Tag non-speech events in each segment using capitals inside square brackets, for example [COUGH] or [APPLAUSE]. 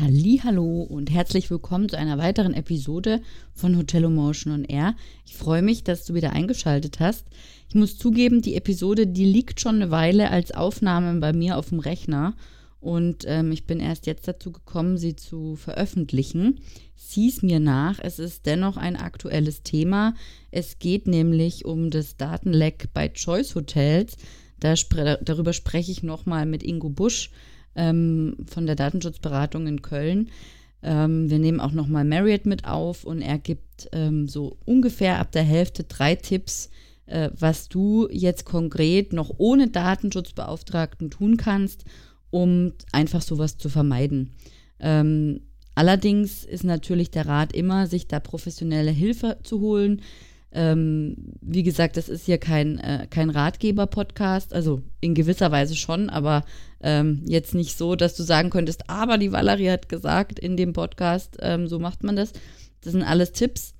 Hallo und herzlich willkommen zu einer weiteren Episode von Hotel Motion on Air. Ich freue mich, dass du wieder eingeschaltet hast. Ich muss zugeben, die Episode, die liegt schon eine Weile als Aufnahme bei mir auf dem Rechner und ähm, ich bin erst jetzt dazu gekommen, sie zu veröffentlichen. Sieh's mir nach, es ist dennoch ein aktuelles Thema. Es geht nämlich um das Datenleck bei Choice Hotels. Da spre darüber spreche ich nochmal mit Ingo Busch ähm, von der Datenschutzberatung in Köln. Ähm, wir nehmen auch nochmal Marriott mit auf und er gibt ähm, so ungefähr ab der Hälfte drei Tipps, äh, was du jetzt konkret noch ohne Datenschutzbeauftragten tun kannst, um einfach sowas zu vermeiden. Ähm, allerdings ist natürlich der Rat immer, sich da professionelle Hilfe zu holen. Ähm, wie gesagt, das ist hier kein, äh, kein Ratgeber-Podcast, also in gewisser Weise schon, aber ähm, jetzt nicht so, dass du sagen könntest, aber die Valerie hat gesagt in dem Podcast, ähm, so macht man das. Das sind alles Tipps.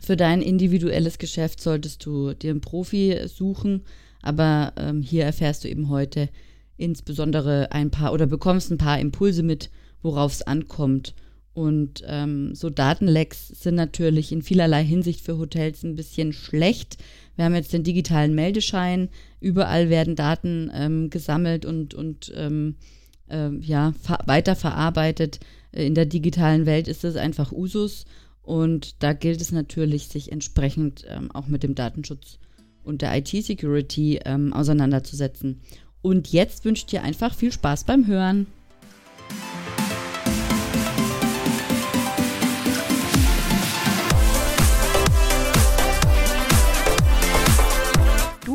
Für dein individuelles Geschäft solltest du dir einen Profi suchen, aber ähm, hier erfährst du eben heute insbesondere ein paar oder bekommst ein paar Impulse mit, worauf es ankommt und ähm, so Datenlecks sind natürlich in vielerlei Hinsicht für Hotels ein bisschen schlecht. Wir haben jetzt den digitalen Meldeschein. Überall werden Daten ähm, gesammelt und, und ähm, äh, ja, weiterverarbeitet. In der digitalen Welt ist das einfach Usus. Und da gilt es natürlich, sich entsprechend ähm, auch mit dem Datenschutz und der IT-Security ähm, auseinanderzusetzen. Und jetzt wünsche ich dir einfach viel Spaß beim Hören.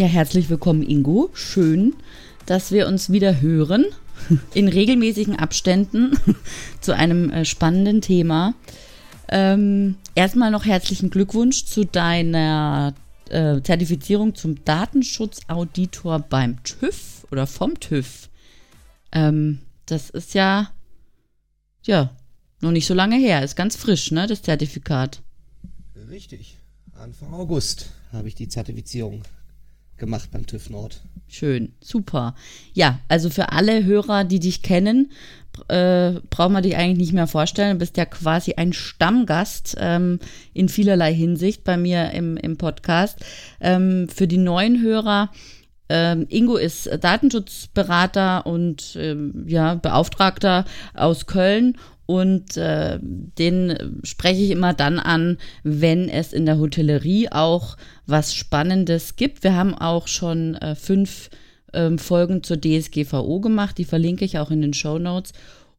Ja, herzlich willkommen, Ingo. Schön, dass wir uns wieder hören in regelmäßigen Abständen [LAUGHS] zu einem äh, spannenden Thema. Ähm, erstmal noch herzlichen Glückwunsch zu deiner äh, Zertifizierung zum Datenschutzauditor beim TÜV oder vom TÜV. Ähm, das ist ja, ja, noch nicht so lange her. Ist ganz frisch, ne, das Zertifikat. Richtig. Anfang August habe ich die Zertifizierung gemacht beim TÜV Nord. Schön, super. Ja, also für alle Hörer, die dich kennen, äh, braucht man dich eigentlich nicht mehr vorstellen. Du bist ja quasi ein Stammgast ähm, in vielerlei Hinsicht bei mir im, im Podcast. Ähm, für die neuen Hörer, ähm, Ingo ist Datenschutzberater und ähm, ja, Beauftragter aus Köln und äh, den spreche ich immer dann an, wenn es in der Hotellerie auch was Spannendes gibt. Wir haben auch schon äh, fünf ähm, Folgen zur DSGVO gemacht, die verlinke ich auch in den Show Notes.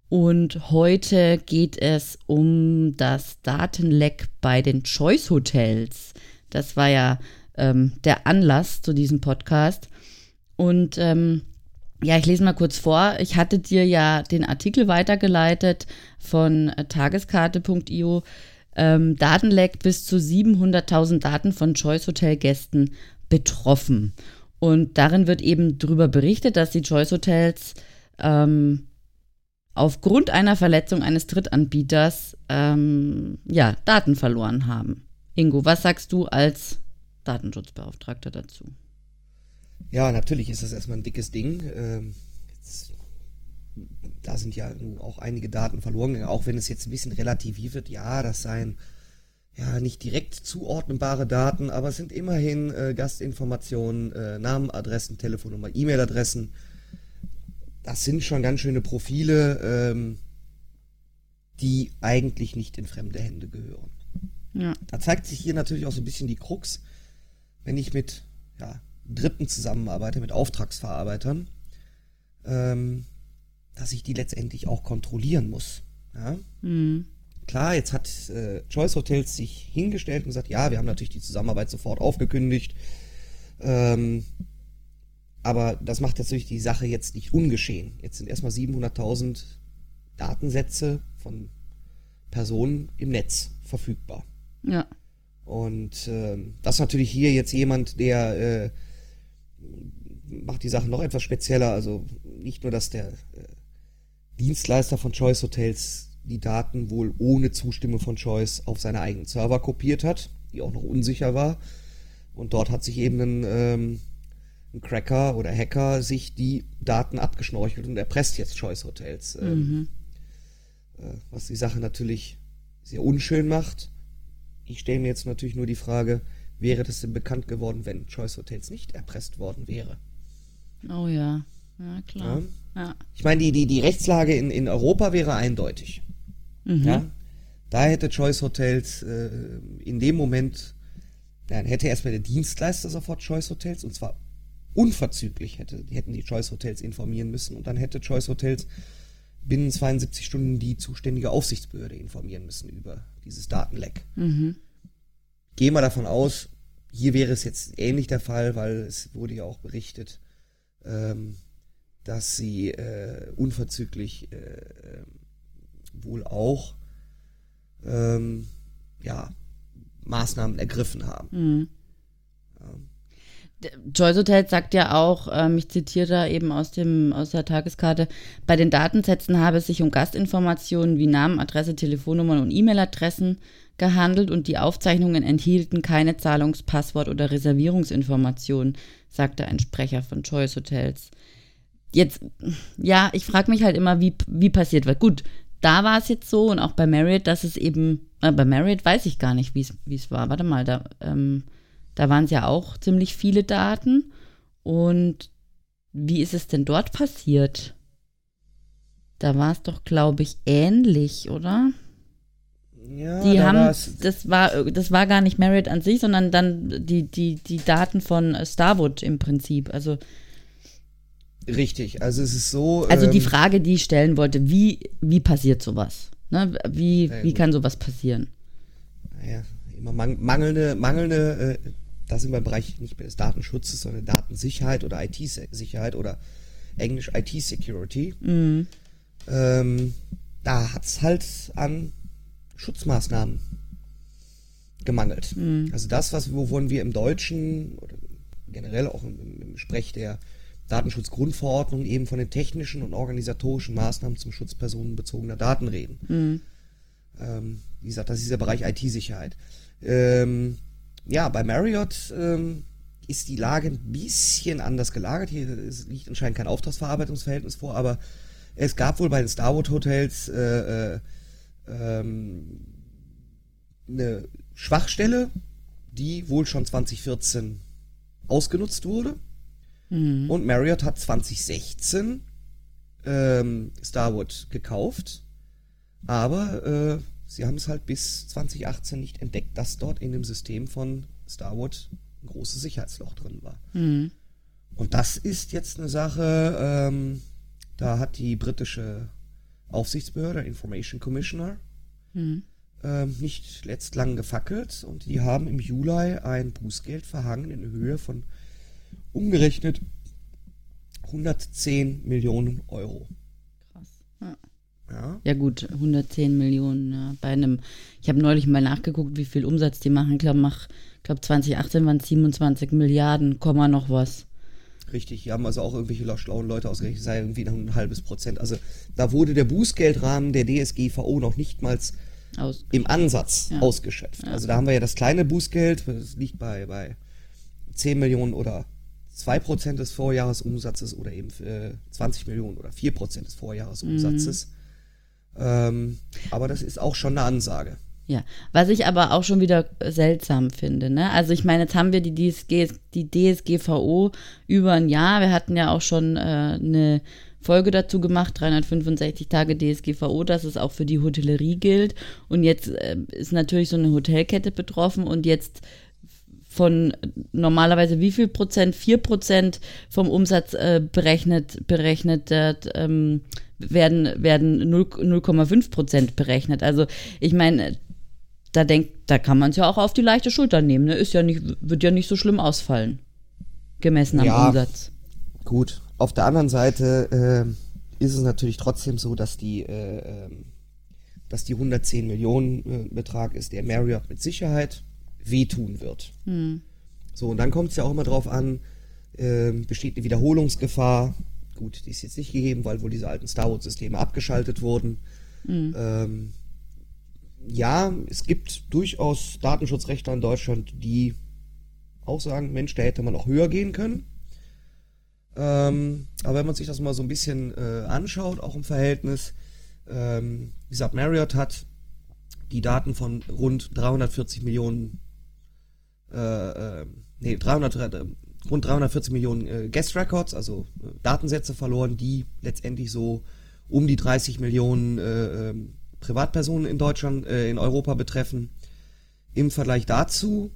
Und heute geht es um das Datenleck bei den Choice Hotels. Das war ja ähm, der Anlass zu diesem Podcast. Und ähm, ja, ich lese mal kurz vor. Ich hatte dir ja den Artikel weitergeleitet von äh, tageskarte.io. Ähm, Datenleck bis zu 700.000 Daten von Choice Hotel Gästen betroffen. Und darin wird eben darüber berichtet, dass die Choice Hotels ähm, aufgrund einer Verletzung eines Drittanbieters ähm, ja, Daten verloren haben. Ingo, was sagst du als Datenschutzbeauftragter dazu? Ja, natürlich ist das erstmal ein dickes Ding. Ähm, jetzt, da sind ja auch einige Daten verloren gegangen, auch wenn es jetzt ein bisschen relativiert wird. Ja, das seien ja nicht direkt zuordnenbare Daten, aber es sind immerhin äh, Gastinformationen, äh, Namen, Adressen, Telefonnummer, E-Mail-Adressen. Das sind schon ganz schöne Profile, ähm, die eigentlich nicht in fremde Hände gehören. Ja. Da zeigt sich hier natürlich auch so ein bisschen die Krux, wenn ich mit ja, Dritten zusammenarbeite, mit Auftragsverarbeitern, ähm, dass ich die letztendlich auch kontrollieren muss. Ja? Mhm. Klar, jetzt hat äh, Choice Hotels sich hingestellt und gesagt, ja, wir haben natürlich die Zusammenarbeit sofort aufgekündigt. Ähm, aber das macht natürlich die Sache jetzt nicht ungeschehen. Jetzt sind erstmal 700.000 Datensätze von Personen im Netz verfügbar. Ja. Und äh, das ist natürlich hier jetzt jemand, der äh, macht die Sache noch etwas spezieller. Also nicht nur, dass der äh, Dienstleister von Choice Hotels die Daten wohl ohne Zustimmung von Choice auf seine eigenen Server kopiert hat, die auch noch unsicher war. Und dort hat sich eben ein, ähm, ein Cracker oder Hacker sich die Daten abgeschnorchelt und erpresst jetzt Choice Hotels. Ähm, Mhm. äh, was die Sache natürlich sehr unschön macht. Ich stelle mir jetzt natürlich nur die Frage, wäre das denn bekannt geworden, wenn Choice Hotels nicht erpresst worden wäre? Oh ja. Ja, klar. Ja. Ich meine, die, die, die Rechtslage in, in Europa wäre eindeutig. Mhm. Ja? Da hätte Choice Hotels äh, in dem Moment, dann hätte erstmal der Dienstleister sofort Choice Hotels und zwar unverzüglich hätte, hätten die Choice Hotels informieren müssen und dann hätte Choice Hotels binnen 72 Stunden die zuständige Aufsichtsbehörde informieren müssen über dieses Datenleck. Mhm. Gehen wir davon aus, hier wäre es jetzt ähnlich der Fall, weil es wurde ja auch berichtet, ähm, dass sie äh, unverzüglich äh, ähm, wohl auch ähm, ja, Maßnahmen ergriffen haben. Mhm. Choice Hotels sagt ja auch, ähm, ich zitiere da eben aus, dem, aus der Tageskarte, bei den Datensätzen habe es sich um Gastinformationen wie Namen, Adresse, Telefonnummern und E-Mail-Adressen gehandelt und die Aufzeichnungen enthielten keine Zahlungs-, Passwort- oder Reservierungsinformationen, sagte ein Sprecher von Choice Hotels. Jetzt, ja, ich frage mich halt immer, wie, wie passiert was. Gut, da war es jetzt so und auch bei Marriott, dass es eben, äh, bei Marriott weiß ich gar nicht, wie es wie es war. Warte mal, da, ähm, da waren es ja auch ziemlich viele Daten. Und wie ist es denn dort passiert? Da war es doch, glaube ich, ähnlich, oder? Ja, Die da haben, das war, das war gar nicht Marriott an sich, sondern dann die, die, die Daten von äh, Starwood im Prinzip. Also, richtig. Also es ist so. also die ähm, Frage, die ich stellen wollte, wie, wie passiert sowas? Ne? Wie, Ja, wie gut. kann sowas passieren? naja, immer mang mangelnde, mangelnde, äh, da sind wir im Bereich nicht mehr des Datenschutzes, sondern Datensicherheit oder IT-Sicherheit oder Englisch IT-Security. Mhm. Ähm, da hat's halt an Schutzmaßnahmen gemangelt. Also das, was wovon wir im Deutschen oder generell auch im, im- Sprech der Datenschutzgrundverordnung eben von den technischen und organisatorischen Maßnahmen zum Schutz personenbezogener Daten reden. Ähm, wie gesagt, das ist der Bereich IT-Sicherheit. Ähm, ja, bei Marriott ähm, ist die Lage ein bisschen anders gelagert. Hier liegt anscheinend kein Auftragsverarbeitungsverhältnis vor, aber es gab wohl bei den Starwood Hotels äh, äh, ähm, eine Schwachstelle, die wohl schon 2014 ausgenutzt wurde. Und Marriott hat 2016 ähm, Starwood gekauft, aber äh, sie haben es halt bis 2018 nicht entdeckt, dass dort in dem System von Starwood ein großes Sicherheitsloch drin war. Und das ist jetzt eine Sache, ähm, da hat die britische Aufsichtsbehörde, Information Commissioner, ähm, nicht letzt lang gefackelt und die haben im Juli ein Bußgeld verhangen in Höhe von umgerechnet 110 Millionen Euro. Krass. Ja. Ja, Ja gut, 110 Millionen. Ja. Bei einem, ich habe neulich mal nachgeguckt, wie viel Umsatz die machen. Ich glaube, mach, glaub 2018 waren es 27 Milliarden, Komma noch was. Richtig. Hier haben also auch irgendwelche schlauen Leute ausgerechnet, sei irgendwie noch ein halbes Prozent. Also da wurde der Bußgeldrahmen der DSGVO noch nicht mal im Ansatz Ja. ausgeschöpft. Also da haben wir ja das kleine Bußgeld, das liegt bei, bei 10 Millionen oder 2% des Vorjahresumsatzes oder eben äh, 20 Millionen oder 4% des Vorjahresumsatzes. Ähm, aber das ist auch schon eine Ansage. Ja, was ich aber auch schon wieder seltsam finde, ne? Also ich meine, jetzt haben wir die, DSG, die DSGVO über ein Jahr. Wir hatten ja auch schon äh, eine Folge dazu gemacht, 365 Tage DSGVO, dass es auch für die Hotellerie gilt. Und jetzt äh, ist natürlich so eine Hotelkette betroffen und jetzt von normalerweise wie viel Prozent? Vier Prozent vom Umsatz äh, berechnet, berechnet äh, ähm, werden, werden 0 0,5 Prozent berechnet. Also ich meine, da denkt, da kann man es ja auch auf die leichte Schulter nehmen. Ne? Ist ja nicht, wird ja nicht so schlimm ausfallen. Gemessen am Ja. Umsatz. Gut, auf der anderen Seite äh, ist es natürlich trotzdem so, dass die, äh, ähm, dass die 110 Millionen äh, Betrag ist, der Marriott mit Sicherheit wehtun wird. Hm. So, und dann kommt es ja auch immer drauf an, äh, besteht eine Wiederholungsgefahr. Gut, die ist jetzt nicht gegeben, weil wohl diese alten Star Wars-Systeme abgeschaltet wurden. Mhm. Ähm, ja, es gibt durchaus Datenschutzrechte in Deutschland, die auch sagen, Mensch, da hätte man auch höher gehen können. Ähm, aber wenn man sich das mal so ein bisschen äh, anschaut, auch im Verhältnis, ähm, wie gesagt, Marriott hat die Daten von rund 340 Millionen, äh, äh, nee, 300, äh, rund 340 Millionen äh, Guest Records, also Datensätze verloren, die letztendlich so um die 30 Millionen äh, ähm, Privatpersonen in Deutschland, äh, in Europa betreffen. Im Vergleich dazu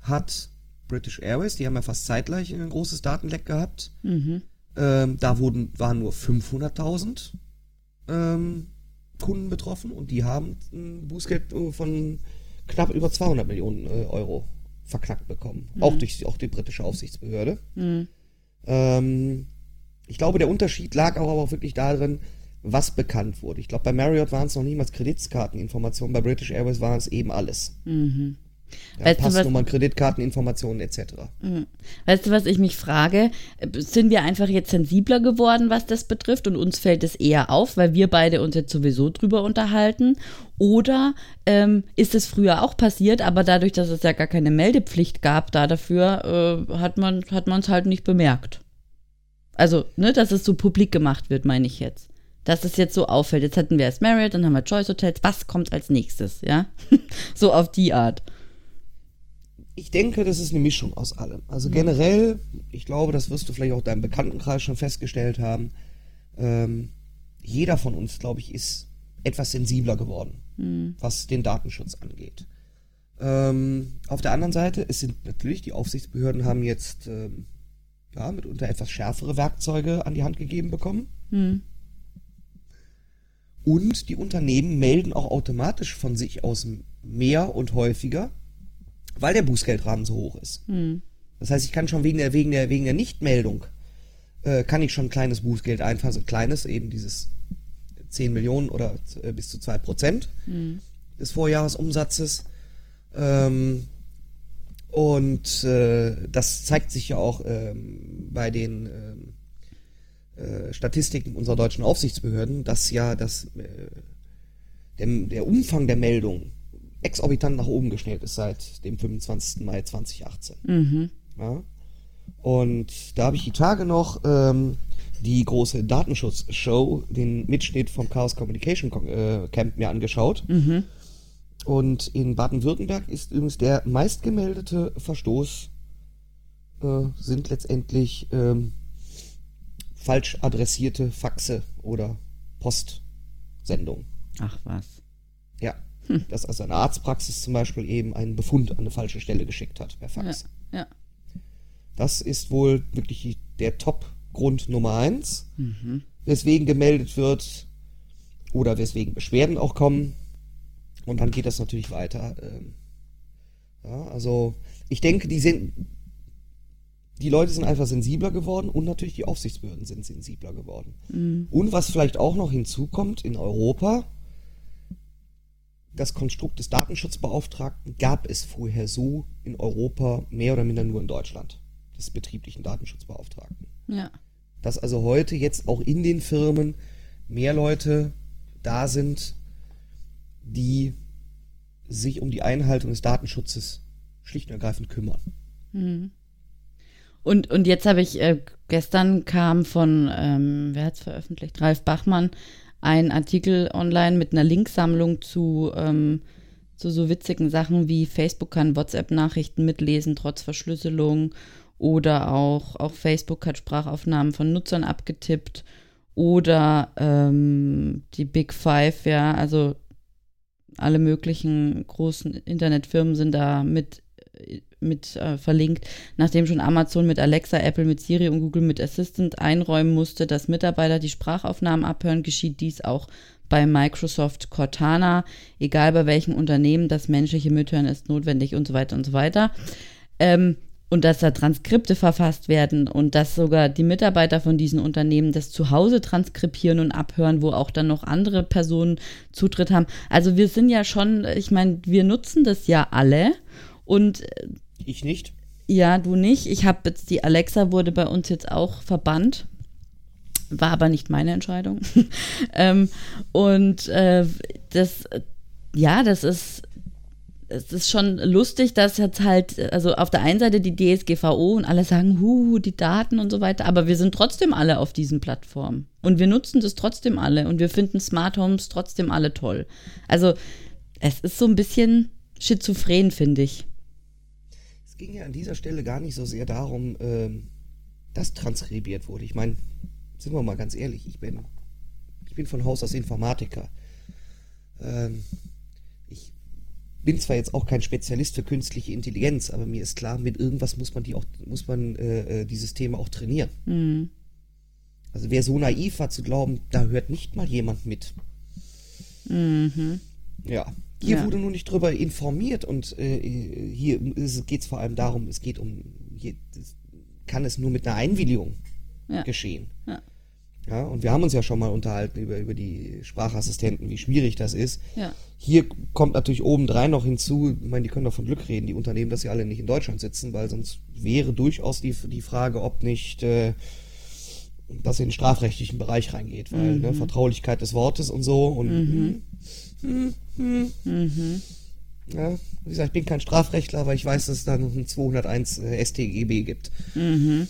hat British Airways, die haben ja fast zeitgleich ein großes Datenleck gehabt. Mhm. Ähm, da wurden, waren nur 500.000 ähm, Kunden betroffen und die haben ein Bußgeld von knapp über 200 Millionen äh, Euro verknackt bekommen. Mhm. Auch durch auch die britische Aufsichtsbehörde. Mhm. Ähm, ich glaube, der Unterschied lag auch, aber auch wirklich darin, was bekannt wurde. Ich glaube, bei Marriott waren es noch niemals Kreditkarteninformationen, bei British Airways waren es eben alles. Mhm. Ja, weißt Passnummern, Kreditkarteninformationen etc. Mhm. Weißt du, was ich mich frage? Sind wir einfach jetzt sensibler geworden, was das betrifft und uns fällt es eher auf, weil wir beide uns jetzt sowieso drüber unterhalten? Oder ähm, ist es früher auch passiert, aber dadurch, dass es ja gar keine Meldepflicht gab da dafür, äh, hat man es halt nicht bemerkt? Also, ne, dass es so publik gemacht wird, meine ich jetzt dass es jetzt so auffällt. Jetzt hatten wir erst Marriott, dann haben wir Choice Hotels. Was kommt als nächstes? Ja, [LAUGHS] so auf die Art. Ich denke, das ist eine Mischung aus allem. Also mhm. generell, ich glaube, das wirst du vielleicht auch deinem Bekanntenkreis schon festgestellt haben. Ähm, jeder von uns, glaube ich, ist etwas sensibler geworden, mhm. was den Datenschutz angeht. Ähm, auf der anderen Seite, es sind natürlich, die Aufsichtsbehörden haben jetzt ähm, ja, mitunter etwas schärfere Werkzeuge an die Hand gegeben bekommen. Mhm. Und die Unternehmen melden auch automatisch von sich aus mehr und häufiger, weil der Bußgeldrahmen so hoch ist. Hm. Das heißt, ich kann schon wegen der, wegen der, wegen der Nichtmeldung, äh, kann ich schon ein kleines Bußgeld einfahren, so ein kleines, eben dieses 10 Millionen oder äh, bis zu 2 Prozent hm. des Vorjahresumsatzes. Ähm, und äh, das zeigt sich ja auch ähm, bei den ähm, äh, Statistiken unserer deutschen Aufsichtsbehörden, dass ja das, äh, der, der Umfang der Meldung exorbitant nach oben geschnellt ist seit dem 25. Mai 2018. Mhm. Ja? Und da habe ich die Tage noch ähm, die große Datenschutzshow, den Mitschnitt vom Chaos Communication äh, Camp mir angeschaut. Mhm. Und in Baden-Württemberg ist übrigens der meistgemeldete Verstoß äh, sind letztendlich ähm, falsch adressierte Faxe oder Postsendung. Ach was. Ja. Hm. Dass also eine Arztpraxis zum Beispiel eben einen Befund an eine falsche Stelle geschickt hat per Fax. Ja. ja. Das ist wohl wirklich der Top-Grund Nummer eins, mhm. weswegen gemeldet wird oder weswegen Beschwerden auch kommen. Und dann geht das natürlich weiter. Ähm, ja, also ich denke, die sind die Leute sind einfach sensibler geworden und natürlich die Aufsichtsbehörden sind sensibler geworden. Mhm. Und was vielleicht auch noch hinzukommt, in Europa, das Konstrukt des Datenschutzbeauftragten gab es vorher so in Europa mehr oder minder nur in Deutschland, des betrieblichen Datenschutzbeauftragten. Ja. Dass also heute jetzt auch in den Firmen mehr Leute da sind, die sich um die Einhaltung des Datenschutzes schlicht und ergreifend kümmern. Mhm. Und, und jetzt habe ich, äh, gestern kam von, ähm, wer hat es veröffentlicht? Ralf Bachmann, ein Artikel online mit einer Linksammlung zu, ähm, zu so witzigen Sachen wie Facebook kann WhatsApp-Nachrichten mitlesen trotz Verschlüsselung oder auch, auch Facebook hat Sprachaufnahmen von Nutzern abgetippt oder ähm, die Big Five, ja, also alle möglichen großen Internetfirmen sind da mit mit äh, verlinkt, nachdem schon Amazon mit Alexa, Apple mit Siri und Google mit Assistant einräumen musste, dass Mitarbeiter die Sprachaufnahmen abhören, geschieht dies auch bei Microsoft Cortana, egal bei welchem Unternehmen, das menschliche Mithören ist notwendig und so weiter und so weiter. Ähm, und dass da Transkripte verfasst werden und dass sogar die Mitarbeiter von diesen Unternehmen das zu Hause transkribieren und abhören, wo auch dann noch andere Personen Zutritt haben. Also wir sind ja schon, ich meine, wir nutzen das ja alle und äh, ich nicht. Ja, du nicht. Ich habe jetzt die Alexa wurde bei uns jetzt auch verbannt. War aber nicht meine Entscheidung. [LAUGHS] ähm, und äh, das, ja, das ist es ist schon lustig, dass jetzt halt, also auf der einen Seite die DSGVO und alle sagen, hu, die Daten und so weiter, aber wir sind trotzdem alle auf diesen Plattformen. Und wir nutzen das trotzdem alle und wir finden Smart Homes trotzdem alle toll. Also es ist so ein bisschen schizophren, finde ich. Es ging ja an dieser Stelle gar nicht so sehr darum, ähm, dass transkribiert wurde. Ich meine, sind wir mal ganz ehrlich, ich bin, ich bin von Haus aus Informatiker. Ähm, bin zwar jetzt auch kein Spezialist für künstliche Intelligenz, aber mir ist klar, mit irgendwas muss man die auch, muss man äh, äh, dieses Thema auch trainieren. Mhm. Also wer so naiv war zu glauben, da hört nicht mal jemand mit. Mhm. Ja. Hier ja. wurde nur nicht drüber informiert und äh, hier geht es vor allem darum, es geht um, hier kann es nur mit einer Einwilligung ja. geschehen. Ja. Ja, und wir haben uns ja schon mal unterhalten über, über die Sprachassistenten, wie schwierig das ist. Hier kommt natürlich obendrein noch hinzu, ich meine, die können doch von Glück reden, die Unternehmen, dass sie alle nicht in Deutschland sitzen, weil sonst wäre durchaus die, die Frage, ob nicht äh, das in den strafrechtlichen Bereich reingeht, weil mhm. ne, Vertraulichkeit des Wortes und so und mhm. Hm, hm, hm. Mhm. Ja, wie gesagt, ich bin kein Strafrechtler, aber ich weiß, dass es da noch ein 201 äh, StGB gibt. Mhm.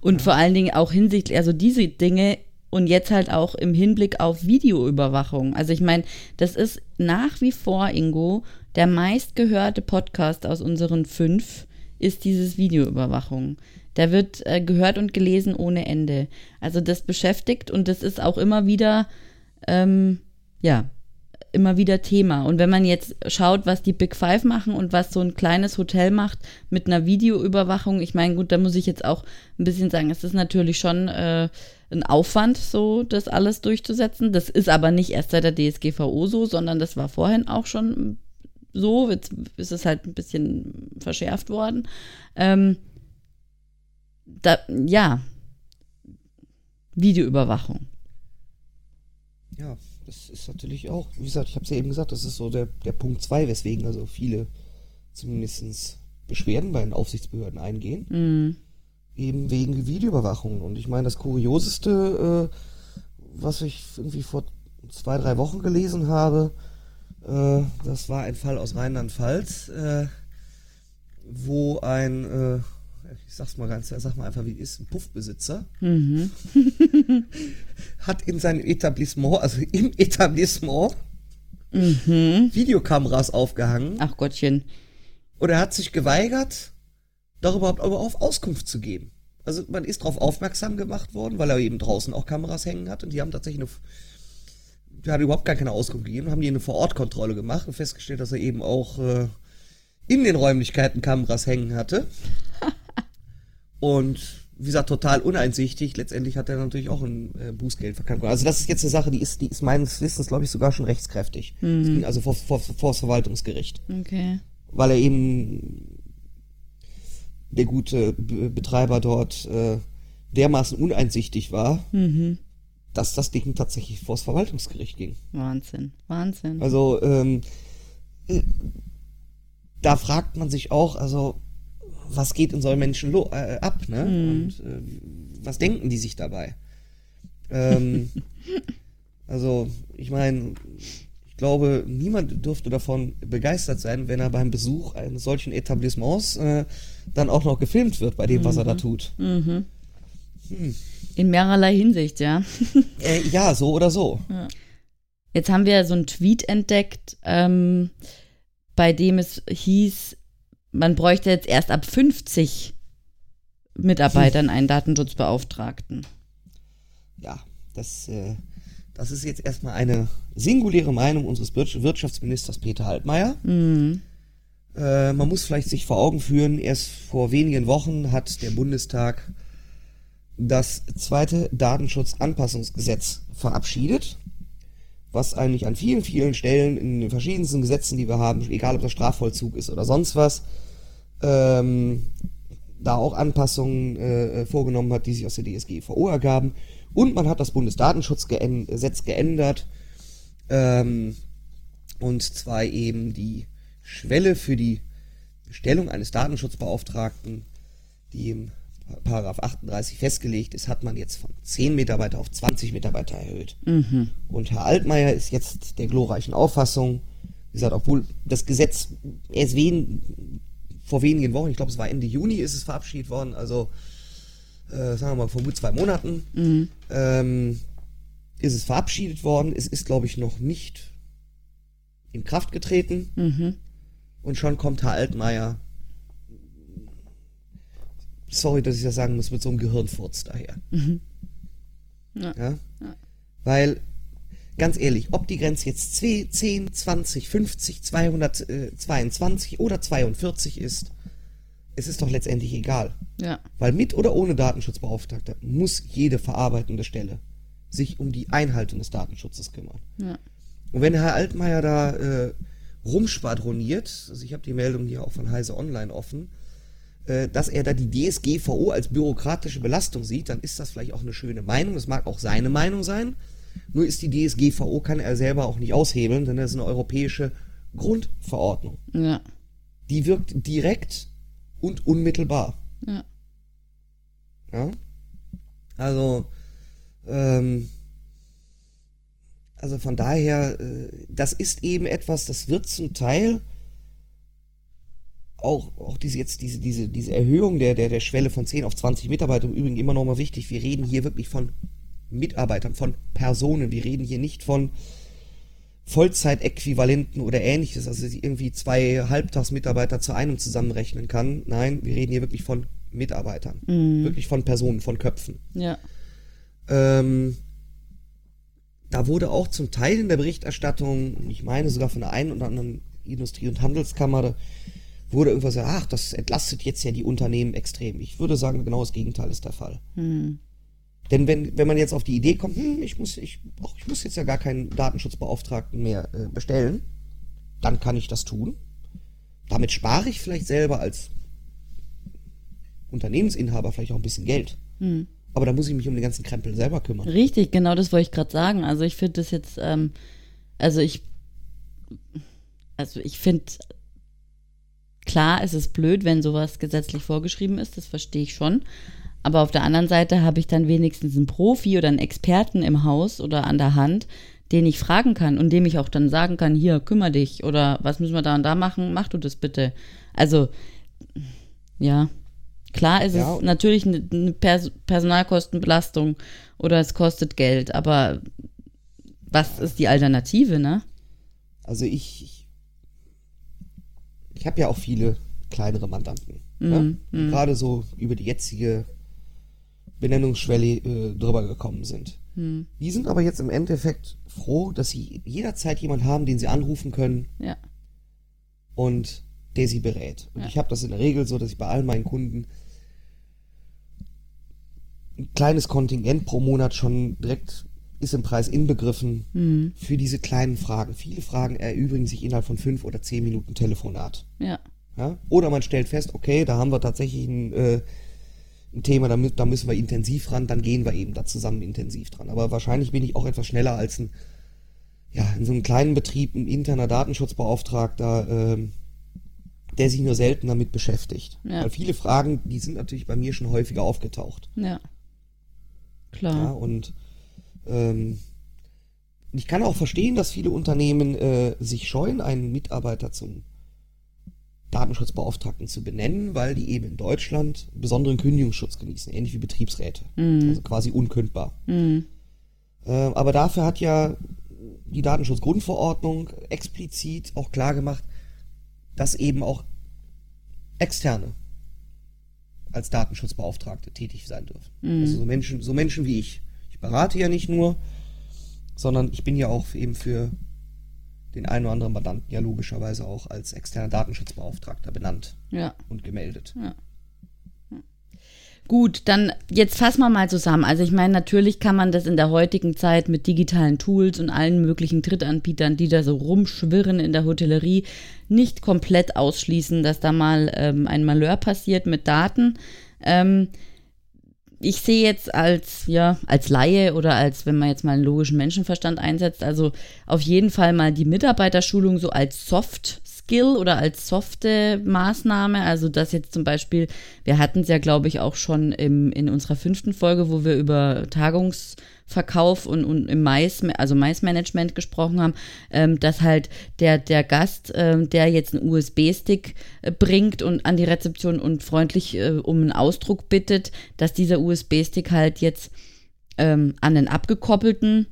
Und ja. vor allen Dingen auch hinsichtlich, also diese Dinge und jetzt halt auch im Hinblick auf Videoüberwachung. Also ich meine, das ist nach wie vor, Ingo, der meistgehörte Podcast aus unseren fünf ist dieses Videoüberwachung. Der wird äh, gehört und gelesen ohne Ende. Also das beschäftigt und das ist auch immer wieder, ähm, ja, immer wieder Thema. Und wenn man jetzt schaut, was die Big Five machen und was so ein kleines Hotel macht mit einer Videoüberwachung, ich meine, gut, da muss ich jetzt auch ein bisschen sagen, es ist natürlich schon äh, ein Aufwand, so das alles durchzusetzen. Das ist aber nicht erst seit der DSGVO so, sondern das war vorhin auch schon so. Jetzt ist es halt ein bisschen verschärft worden. Ähm, da, ja, Videoüberwachung. Ja, das ist natürlich auch, wie gesagt, ich habe es ja eben gesagt, das ist so der, der Punkt 2, weswegen also viele zumindest Beschwerden bei den Aufsichtsbehörden eingehen. Mhm eben wegen Videoüberwachung. Und ich meine, das Kurioseste, äh, was ich irgendwie vor zwei, drei Wochen gelesen habe, äh, das war ein Fall aus Rheinland-Pfalz, äh, wo ein, äh, ich sag's mal ganz, sag mal einfach, wie ist, ein Puffbesitzer, mhm. [LAUGHS] hat in seinem Etablissement, also im Etablissement, mhm. Videokameras aufgehangen. Ach Gottchen. Und er hat sich geweigert, darüber überhaupt auf Auskunft zu geben. Also man ist darauf aufmerksam gemacht worden, weil er eben draußen auch Kameras hängen hat und die haben tatsächlich eine, die hat überhaupt gar keine Auskunft gegeben, haben die eine Vorortkontrolle gemacht und festgestellt, dass er eben auch äh, in den Räumlichkeiten Kameras hängen hatte. [LAUGHS] und wie gesagt, total uneinsichtig. Letztendlich hat er natürlich auch ein äh, Bußgeld verkannt. Also das ist jetzt eine Sache, die ist, die ist meines Wissens, glaube ich, sogar schon rechtskräftig. Mhm. Also vor, vor, vor das Verwaltungsgericht. Okay. Weil er eben der gute Betreiber dort äh, dermaßen uneinsichtig war, mhm. dass das Ding tatsächlich vors Verwaltungsgericht ging. Wahnsinn, Wahnsinn. Also ähm, äh, da fragt man sich auch, also was geht in solchen Menschen äh, ab, ne? Mhm. Und äh, was denken die sich dabei? Ähm, [LAUGHS] also ich meine, ich glaube, niemand dürfte davon begeistert sein, wenn er beim Besuch eines solchen Etablissements äh, dann auch noch gefilmt wird bei dem, mhm. was er da mhm. tut. Mhm. Hm. In mehrerlei Hinsicht, ja. äh, ja, so oder so. Ja. Jetzt haben wir so einen Tweet entdeckt, ähm, bei dem es hieß, man bräuchte jetzt erst ab 50 Mitarbeitern einen Datenschutzbeauftragten. Ja, das äh, das ist jetzt erstmal eine singuläre Meinung unseres Wirtschaftsministers Peter Altmaier. Mhm. Äh, man muss vielleicht sich vor Augen führen, erst vor wenigen Wochen hat der Bundestag das zweite Datenschutzanpassungsgesetz verabschiedet, was eigentlich an vielen, vielen Stellen in den verschiedensten Gesetzen, die wir haben, egal ob das Strafvollzug ist oder sonst was, ähm, da auch Anpassungen äh, vorgenommen hat, die sich aus der DSGVO ergaben. Und man hat das Bundesdatenschutzgesetz geändert. Ähm, und zwar eben die Schwelle für die Stellung eines Datenschutzbeauftragten, die im Paragraph 38 festgelegt ist, hat man jetzt von 10 Mitarbeiter auf 20 Mitarbeiter erhöht. Mhm. Und Herr Altmaier ist jetzt der glorreichen Auffassung, wie gesagt, obwohl das Gesetz erst wen, vor wenigen Wochen, ich glaube es war Ende Juni, ist es verabschiedet worden, also äh, sagen wir mal vor gut zwei Monaten, mhm. ähm, ist es verabschiedet worden. Es ist, glaube ich, noch nicht in Kraft getreten. Mhm. Und schon kommt Herr Altmaier sorry, dass ich das sagen muss, mit so einem Gehirnfurz daher. Mhm. Ja. ja. ja. Weil, ganz ehrlich, ob die Grenze jetzt 2, 10, 20, 50, 222 oder 42 ist, es ist doch letztendlich egal. Ja. Weil mit oder ohne Datenschutzbeauftragter muss jede verarbeitende Stelle sich um die Einhaltung des Datenschutzes kümmern. Ja. Und wenn Herr Altmaier da äh, rumschwadroniert, also ich habe die Meldung hier auch von Heise Online offen, äh, dass er da die DSGVO als bürokratische Belastung sieht, dann ist das vielleicht auch eine schöne Meinung. Das mag auch seine Meinung sein. Nur ist die DSGVO, kann er selber auch nicht aushebeln, denn das ist eine europäische Grundverordnung. Ja. Die wirkt direkt und unmittelbar. Ja. Ja. Also, ähm, also von daher, äh, das ist eben etwas, das wird zum Teil auch, auch diese jetzt diese, diese, diese Erhöhung der, der, der Schwelle von 10 auf 20 Mitarbeiter im Übrigen immer noch mal wichtig. Wir reden hier wirklich von Mitarbeitern, von Personen. Wir reden hier nicht von Vollzeitäquivalenten oder ähnliches, also irgendwie zwei Halbtagsmitarbeiter zu einem zusammenrechnen kann. Nein, wir reden hier wirklich von Mitarbeitern. Mhm. Wirklich von Personen, von Köpfen. Ja. Ähm, da wurde auch zum Teil in der Berichterstattung, ich meine sogar von der einen oder anderen Industrie- und Handelskammer, wurde irgendwas gesagt, ach, das entlastet jetzt ja die Unternehmen extrem. Ich würde sagen, genau das Gegenteil ist der Fall. Hm. Denn wenn, wenn man jetzt auf die Idee kommt, hm, ich, muss, ich, ach, ich muss jetzt ja gar keinen Datenschutzbeauftragten mehr äh, bestellen, dann kann ich das tun. Damit spare ich vielleicht selber als Unternehmensinhaber vielleicht auch ein bisschen Geld. Hm. Aber da muss ich mich um den ganzen Krempel selber kümmern. Richtig, genau das wollte ich gerade sagen. Also ich finde das jetzt, ähm, also ich, also ich finde Klar, es ist blöd, wenn sowas gesetzlich vorgeschrieben ist, das verstehe ich schon. Aber auf der anderen Seite habe ich dann wenigstens einen Profi oder einen Experten im Haus oder an der Hand, den ich fragen kann und dem ich auch dann sagen kann, hier, kümmere dich oder was müssen wir da und da machen, mach du das bitte. Also, ja, klar ist ja. es natürlich eine, eine Pers Personalkostenbelastung oder es kostet Geld, aber was ist die Alternative, ne? Also ich, ich habe ja auch viele kleinere Mandanten. Mm, ja? mm. Gerade so über die jetzige Benennungsschwelle äh, drüber gekommen sind. Mm. Die sind aber jetzt im Endeffekt froh, dass sie jederzeit jemanden haben, den sie anrufen können. Ja. Und der sie berät. Und ja. ich habe das in der Regel so, dass ich bei all meinen Kunden ein kleines Kontingent pro Monat schon direkt ist im Preis inbegriffen mhm. für diese kleinen Fragen. Viele Fragen erübrigen sich innerhalb von fünf oder zehn Minuten Telefonat. Ja. ja? Oder man stellt fest, okay, da haben wir tatsächlich ein, äh, ein Thema, da, da, müssen wir intensiv ran, dann gehen wir eben da zusammen intensiv dran. Aber wahrscheinlich bin ich auch etwas schneller als ein, ja, in so einem kleinen Betrieb ein interner Datenschutzbeauftragter, äh, der sich nur selten damit beschäftigt. Ja. Weil viele Fragen, die sind natürlich bei mir schon häufiger aufgetaucht. Ja. Klar. Ja, und ähm, ich kann auch verstehen, dass viele Unternehmen äh, sich scheuen, einen Mitarbeiter zum Datenschutzbeauftragten zu benennen, weil die eben in Deutschland besonderen Kündigungsschutz genießen, ähnlich wie Betriebsräte. Mhm. Also quasi unkündbar. Mhm. Äh, aber dafür hat ja die Datenschutzgrundverordnung explizit auch klar gemacht, dass eben auch Externe als Datenschutzbeauftragte tätig sein dürfen. Mhm. Also so Menschen, so Menschen wie ich berate ja nicht nur, sondern ich bin ja auch eben für den einen oder anderen Mandanten ja logischerweise auch als externer Datenschutzbeauftragter benannt ja. und gemeldet. Ja. Gut, dann jetzt fassen wir mal zusammen. Also ich meine, natürlich kann man das in der heutigen Zeit mit digitalen Tools und allen möglichen Drittanbietern, die da so rumschwirren in der Hotellerie, nicht komplett ausschließen, dass da mal ähm, ein Malheur passiert mit Daten. Ähm, ich sehe jetzt als, ja, als Laie oder als, wenn man jetzt mal einen logischen Menschenverstand einsetzt, also auf jeden Fall mal die Mitarbeiterschulung so als Soft Skill oder als softe Maßnahme. Also das jetzt zum Beispiel, wir hatten es ja, glaube ich, auch schon im, in unserer fünften Folge, wo wir über Tagungsverkauf und, und im Mais, also Maismanagement gesprochen haben, ähm, dass halt der, der Gast, ähm, der jetzt einen USB-Stick äh, bringt und an die Rezeption und freundlich äh, um einen Ausdruck bittet, dass dieser USB-Stick halt jetzt ähm, an den abgekoppelten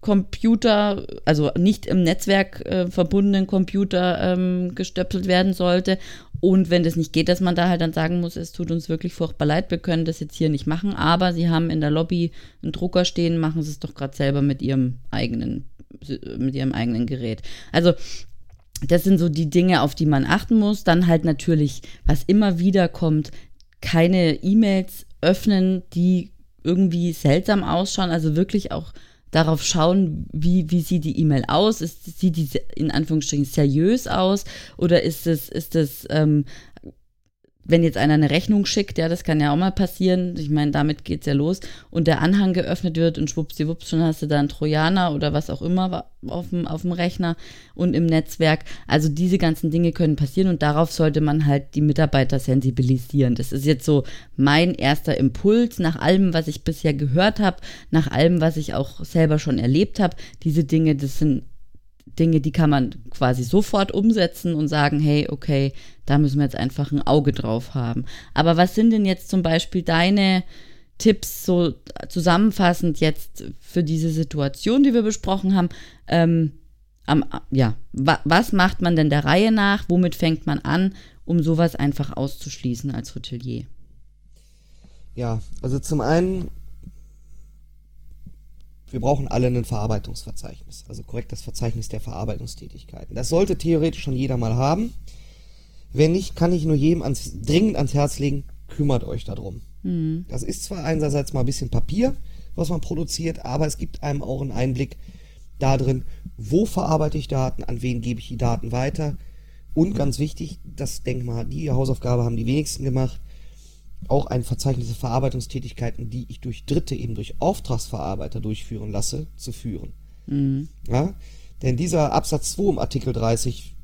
Computer, also nicht im Netzwerk äh, verbundenen Computer ähm, gestöpselt werden sollte. Und wenn das nicht geht, dass man da halt dann sagen muss, es tut uns wirklich furchtbar leid, wir können das jetzt hier nicht machen, aber sie haben in der Lobby einen Drucker stehen, machen sie es doch gerade selber mit ihrem eigenen, mit ihrem eigenen Gerät. Also das sind so die Dinge, auf die man achten muss. Dann halt natürlich, was immer wieder kommt, keine E-Mails öffnen, die irgendwie seltsam ausschauen, also wirklich auch darauf schauen, wie, wie sieht die E-Mail aus? Ist, sieht die in Anführungsstrichen seriös aus? Oder ist es, ist es ähm, wenn jetzt einer eine Rechnung schickt, ja, das kann ja auch mal passieren. Ich meine, damit geht es ja los. Und der Anhang geöffnet wird und schwuppsiwupps, schon hast du da einen Trojaner oder was auch immer auf dem, auf dem Rechner und im Netzwerk. Also diese ganzen Dinge können passieren und darauf sollte man halt die Mitarbeiter sensibilisieren. Das ist jetzt so mein erster Impuls nach allem, was ich bisher gehört habe, nach allem, was ich auch selber schon erlebt habe. Diese Dinge, das sind Dinge, die kann man quasi sofort umsetzen und sagen, hey, okay, da müssen wir jetzt einfach ein Auge drauf haben. Aber was sind denn jetzt zum Beispiel deine Tipps so zusammenfassend jetzt für diese Situation, die wir besprochen haben? Ähm, am, ja, wa was macht man denn der Reihe nach? Womit fängt man an, um sowas einfach auszuschließen als Hotelier? Ja, also zum einen wir brauchen alle ein Verarbeitungsverzeichnis, also korrekt das Verzeichnis der Verarbeitungstätigkeiten. Das sollte theoretisch schon jeder mal haben. Wenn nicht, kann ich nur jedem ans, dringend ans Herz legen, kümmert euch darum. Mhm. Das ist zwar einerseits mal ein bisschen Papier, was man produziert, aber es gibt einem auch einen Einblick darin, wo verarbeite ich Daten, an wen gebe ich die Daten weiter. Und ganz wichtig, das Denkmal, die Hausaufgabe haben die wenigsten gemacht, auch ein Verzeichnis der Verarbeitungstätigkeiten, die ich durch Dritte, eben durch Auftragsverarbeiter durchführen lasse, zu führen. Mhm. Ja? Denn dieser Absatz 2 im Artikel 30,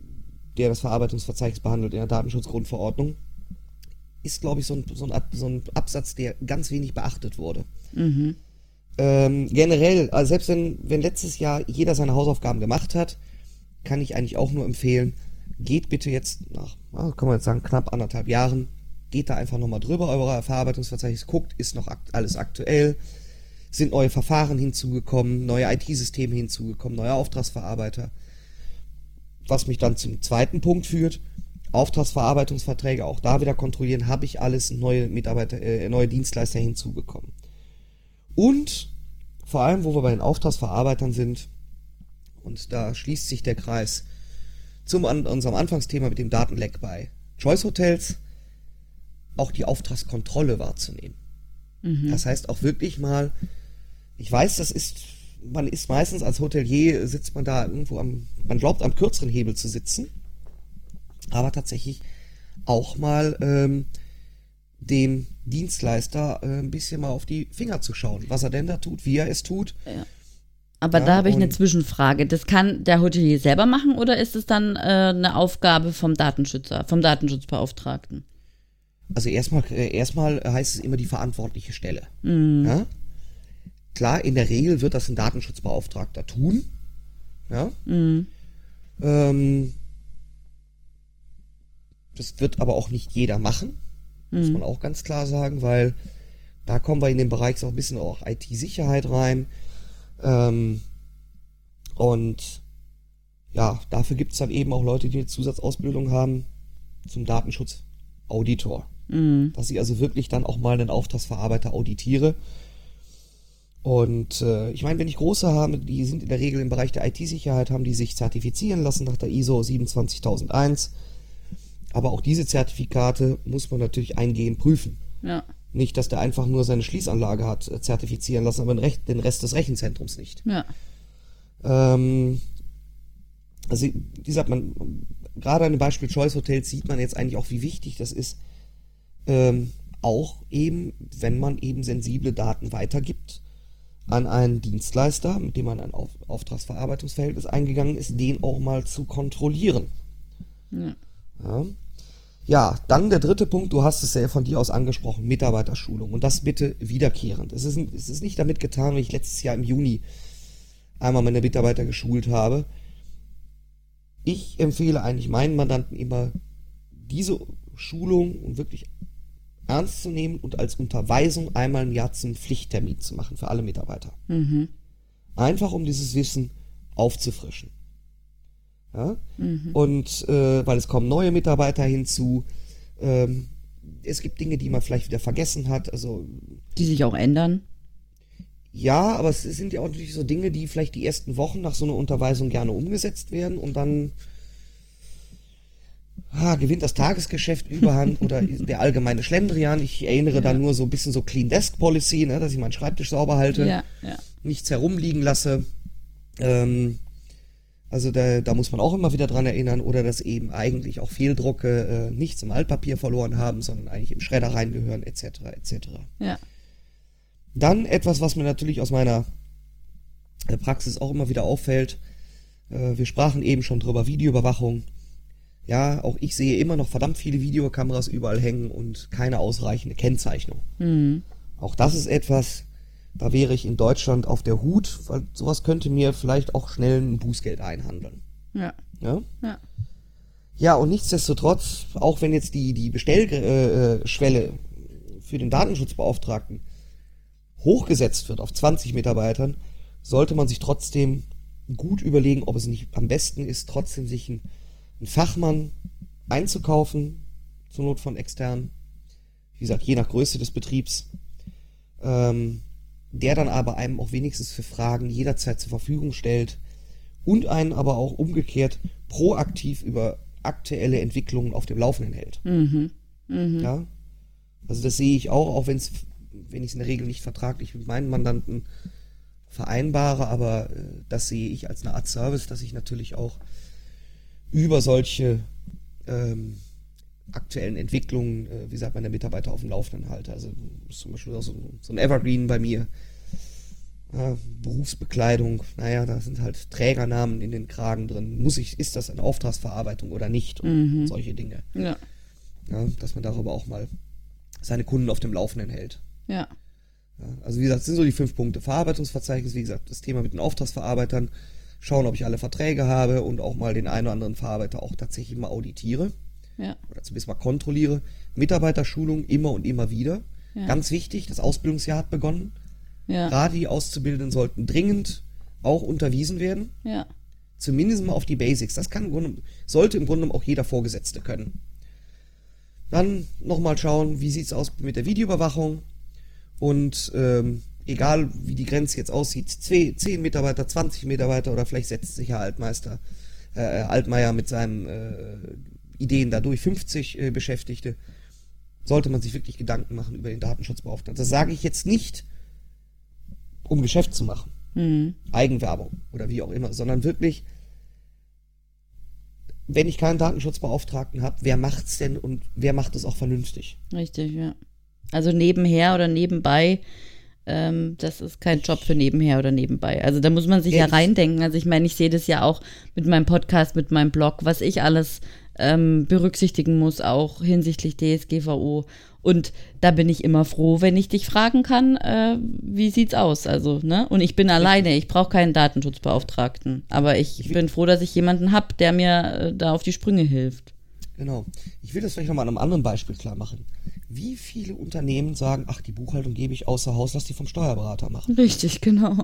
der das Verarbeitungsverzeichnis behandelt in der Datenschutzgrundverordnung, ist, glaube ich, so ein, so, ein, so ein, Absatz, der ganz wenig beachtet wurde. Mhm. Ähm, generell, also selbst wenn, wenn letztes Jahr jeder seine Hausaufgaben gemacht hat, kann ich eigentlich auch nur empfehlen, geht bitte jetzt nach, kann man jetzt sagen, knapp anderthalb Jahren geht da einfach nochmal drüber, euer Verarbeitungsverzeichnis, guckt, ist noch akt alles aktuell, sind neue Verfahren hinzugekommen, neue IT-Systeme hinzugekommen, neue Auftragsverarbeiter. Was mich dann zum zweiten Punkt führt, Auftragsverarbeitungsverträge, auch da wieder kontrollieren, habe ich alles neue Mitarbeiter, äh, neue Dienstleister hinzugekommen. Und vor allem, wo wir bei den Auftragsverarbeitern sind, und da schließt sich der Kreis zum an, unserem Anfangsthema mit dem Datenleck bei Choice Hotels, auch die Auftragskontrolle wahrzunehmen. Mhm. Das heißt auch wirklich mal, ich weiß, das ist, man ist meistens als Hotelier, sitzt man da irgendwo am, man glaubt am kürzeren Hebel zu sitzen, aber tatsächlich auch mal ähm, dem Dienstleister äh, ein bisschen mal auf die Finger zu schauen, was er denn da tut, wie er es tut. Ja. Aber ja, da habe ich eine Zwischenfrage. Das kann der Hotelier selber machen oder ist es dann äh, eine Aufgabe vom Datenschützer, vom Datenschutzbeauftragten? Also erstmal, äh, erstmal heißt es immer die verantwortliche Stelle. Mhm. Ja? Klar, in der Regel wird das ein Datenschutzbeauftragter tun. Ja. Mhm. Ähm, das wird aber auch nicht jeder machen. Mhm. Muss man auch ganz klar sagen, weil da kommen wir in den Bereich so ein bisschen auch IT-Sicherheit rein. Ähm, und ja, dafür gibt es dann eben auch Leute, die eine Zusatzausbildung haben zum Datenschutzauditor. Mhm. Dass ich also wirklich dann auch mal einen Auftragsverarbeiter auditiere. Und äh, ich meine, wenn ich große habe, die sind in der Regel im Bereich der IT-Sicherheit, haben die sich zertifizieren lassen nach der ISO 27001. Aber auch diese Zertifikate muss man natürlich eingehend prüfen. Ja. Nicht, dass der einfach nur seine Schließanlage hat äh, zertifizieren lassen, aber den, Rest, den Rest des Rechenzentrums nicht. Ja. Ähm, also, wie gesagt, man, gerade an dem Beispiel Choice Hotels sieht man jetzt eigentlich auch, wie wichtig das ist, ähm, auch eben, wenn man eben sensible Daten weitergibt an einen Dienstleister, mit dem man ein Auf Auftragsverarbeitungsverhältnis eingegangen ist, den auch mal zu kontrollieren. Ja. Ja. ja, dann der dritte Punkt, du hast es ja von dir aus angesprochen, Mitarbeiterschulung. Und das bitte wiederkehrend. Es ist, es ist nicht damit getan, wie ich letztes Jahr im Juni einmal meine Mitarbeiter geschult habe. Ich empfehle eigentlich meinen Mandanten immer, diese Schulung und wirklich ernst zu nehmen und als Unterweisung einmal im Jahr zum Pflichttermin zu machen für alle Mitarbeiter. Mhm. Einfach um dieses Wissen aufzufrischen. Ja? Und äh, weil es kommen neue Mitarbeiter hinzu, ähm, es gibt Dinge, die man vielleicht wieder vergessen hat. Also Die sich auch ändern. ja, aber es sind ja auch natürlich so Dinge, die vielleicht die ersten Wochen nach so einer Unterweisung gerne umgesetzt werden und dann ah, gewinnt das Tagesgeschäft Überhand oder der allgemeine Schlendrian. Ich erinnere da nur so ein bisschen so Clean Desk Policy, ne, dass ich meinen Schreibtisch sauber halte, Ja, ja. nichts herumliegen lasse. Ähm, also da, da muss man auch immer wieder dran erinnern oder dass eben eigentlich auch Fehldrucke äh, nichts im Altpapier verloren haben, sondern eigentlich im Schredder reingehören etc. etc. Ja. Dann etwas, was mir natürlich aus meiner äh, Praxis auch immer wieder auffällt. Äh, Wir sprachen eben schon drüber, Videoüberwachung. Ja, auch ich sehe immer noch verdammt viele Videokameras überall hängen und keine ausreichende Kennzeichnung. Mhm. Auch das ist etwas, da wäre ich in Deutschland auf der Hut, weil sowas könnte mir vielleicht auch schnell ein Bußgeld einhandeln. Ja. Ja? Ja. Ja, und nichtsdestotrotz, auch wenn jetzt die, die Bestellschwelle äh, Schwelle für den Datenschutzbeauftragten hochgesetzt wird auf 20 Mitarbeitern, sollte man sich trotzdem gut überlegen, ob es nicht am besten ist, trotzdem sich einen, einen Fachmann einzukaufen, zur Not von extern, wie gesagt, je nach Größe des Betriebs, ähm, der dann aber einem auch wenigstens für Fragen jederzeit zur Verfügung stellt und einen aber auch umgekehrt proaktiv über aktuelle Entwicklungen auf dem Laufenden hält. Mhm. Mhm. Ja? Also das sehe ich auch, auch wenn es, wenn ich es in der Regel nicht vertraglich mit meinen Mandanten vereinbare, aber äh, das sehe ich als eine Art Service, dass ich natürlich auch über solche ähm, aktuellen Entwicklungen, äh, wie gesagt, meine Mitarbeiter auf dem Laufenden halte. Also zum Beispiel auch so, so ein Evergreen bei mir. Ja, Berufsbekleidung, naja, da sind halt Trägernamen in den Kragen drin. Muss ich, ist das eine Auftragsverarbeitung oder nicht? Und Mhm. solche Dinge. Ja. Ja, dass man darüber auch mal seine Kunden auf dem Laufenden hält. Ja. Ja, also wie gesagt, das sind so die fünf Punkte. Verarbeitungsverzeichnis, wie gesagt, das Thema mit den Auftragsverarbeitern, schauen, ob ich alle Verträge habe und auch mal den einen oder anderen Verarbeiter auch tatsächlich mal auditiere Ja. oder zumindest mal kontrolliere. Mitarbeiterschulung immer und immer wieder. Ja. Ganz wichtig, das Ausbildungsjahr hat begonnen. Ja. Gerade die Auszubildenden sollten dringend auch unterwiesen werden. Ja. Zumindest mal auf die Basics. Das kann im Grunde, sollte im Grunde genommen auch jeder Vorgesetzte können. Dann nochmal schauen, wie sieht's aus mit der Videoüberwachung. Und ähm, egal wie die Grenze jetzt aussieht, 10 Mitarbeiter, 20 Mitarbeiter oder vielleicht setzt sich Herr Altmeister, äh, Altmaier mit seinen äh, Ideen dadurch 50 äh, Beschäftigte, sollte man sich wirklich Gedanken machen über den Datenschutzbeauftragten. Das sage ich jetzt nicht, um Geschäft zu machen. Mhm. Eigenwerbung oder wie auch immer, sondern wirklich, wenn ich keinen Datenschutzbeauftragten habe, wer macht's denn und wer macht es auch vernünftig? Richtig, ja. Also nebenher oder nebenbei, ähm, das ist kein Job für nebenher oder nebenbei. Also da muss man sich ja Ehrlich? reindenken. Also ich meine, ich sehe das ja auch mit meinem Podcast, mit meinem Blog, was ich alles ähm, berücksichtigen muss, auch hinsichtlich DSGVO. Und da bin ich immer froh, wenn ich dich fragen kann, äh, wie sieht's aus? Also, ne? Und ich bin alleine, ich brauche keinen Datenschutzbeauftragten. Aber ich bin froh, dass ich jemanden habe, der mir äh, da auf die Sprünge hilft. Genau. Ich will das vielleicht nochmal an einem anderen Beispiel klar machen. Wie viele Unternehmen sagen, ach, die Buchhaltung gebe ich außer Haus, lass die vom Steuerberater machen. Richtig, genau.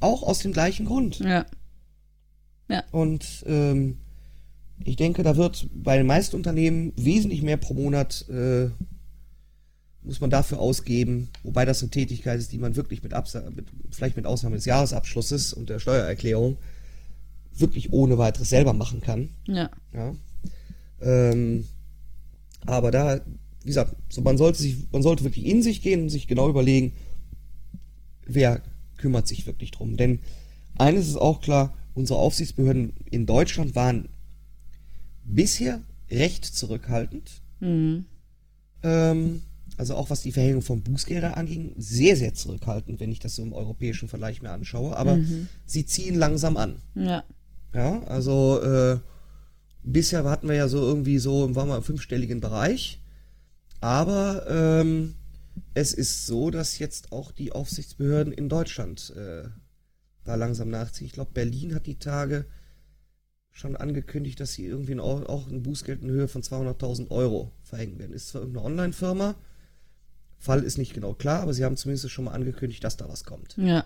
Auch aus dem gleichen Grund. Ja. Und ähm, ich denke, da wird bei den meisten Unternehmen wesentlich mehr pro Monat äh, muss man dafür ausgeben, wobei das eine Tätigkeit ist, die man wirklich mit, Absa mit vielleicht mit Ausnahme des Jahresabschlusses und der Steuererklärung wirklich ohne weiteres selber machen kann. Ja. Ja. Ähm, aber da wie gesagt, so man sollte sich, man sollte wirklich in sich gehen und sich genau überlegen, wer kümmert sich wirklich drum. Denn eines ist auch klar, unsere Aufsichtsbehörden in Deutschland waren bisher recht zurückhaltend. Mhm. Ähm, also auch was die Verhängung von Bußgelder anging, sehr, sehr zurückhaltend, wenn ich das so im europäischen Vergleich mir anschaue. Aber mhm. sie ziehen langsam an. Ja. Ja, also äh, bisher hatten wir ja so irgendwie so, waren wir im fünfstelligen Bereich. Aber ähm, es ist so, dass jetzt auch die Aufsichtsbehörden in Deutschland äh, da langsam nachziehen. Ich glaube, Berlin hat die Tage schon angekündigt, dass sie irgendwie auch, auch ein Bußgeld in Höhe von 200.000 Euro verhängen werden. Ist zwar irgendeine Online-Firma, Fall ist nicht genau klar, aber sie haben zumindest schon mal angekündigt, dass da was kommt. Ja. Ja,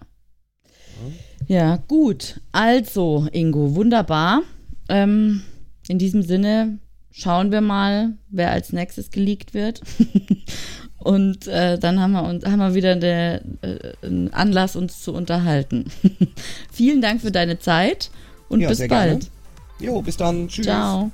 ja gut. Also, Ingo, wunderbar. Ähm, in diesem Sinne schauen wir mal, wer als nächstes geleakt wird. [LAUGHS] Und äh, dann haben wir, uns, haben wir wieder eine, äh, einen Anlass, uns zu unterhalten. [LAUGHS] Vielen Dank für deine Zeit und ja, bis bald. Gerne. Jo, bis dann. Tschüss. Ciao.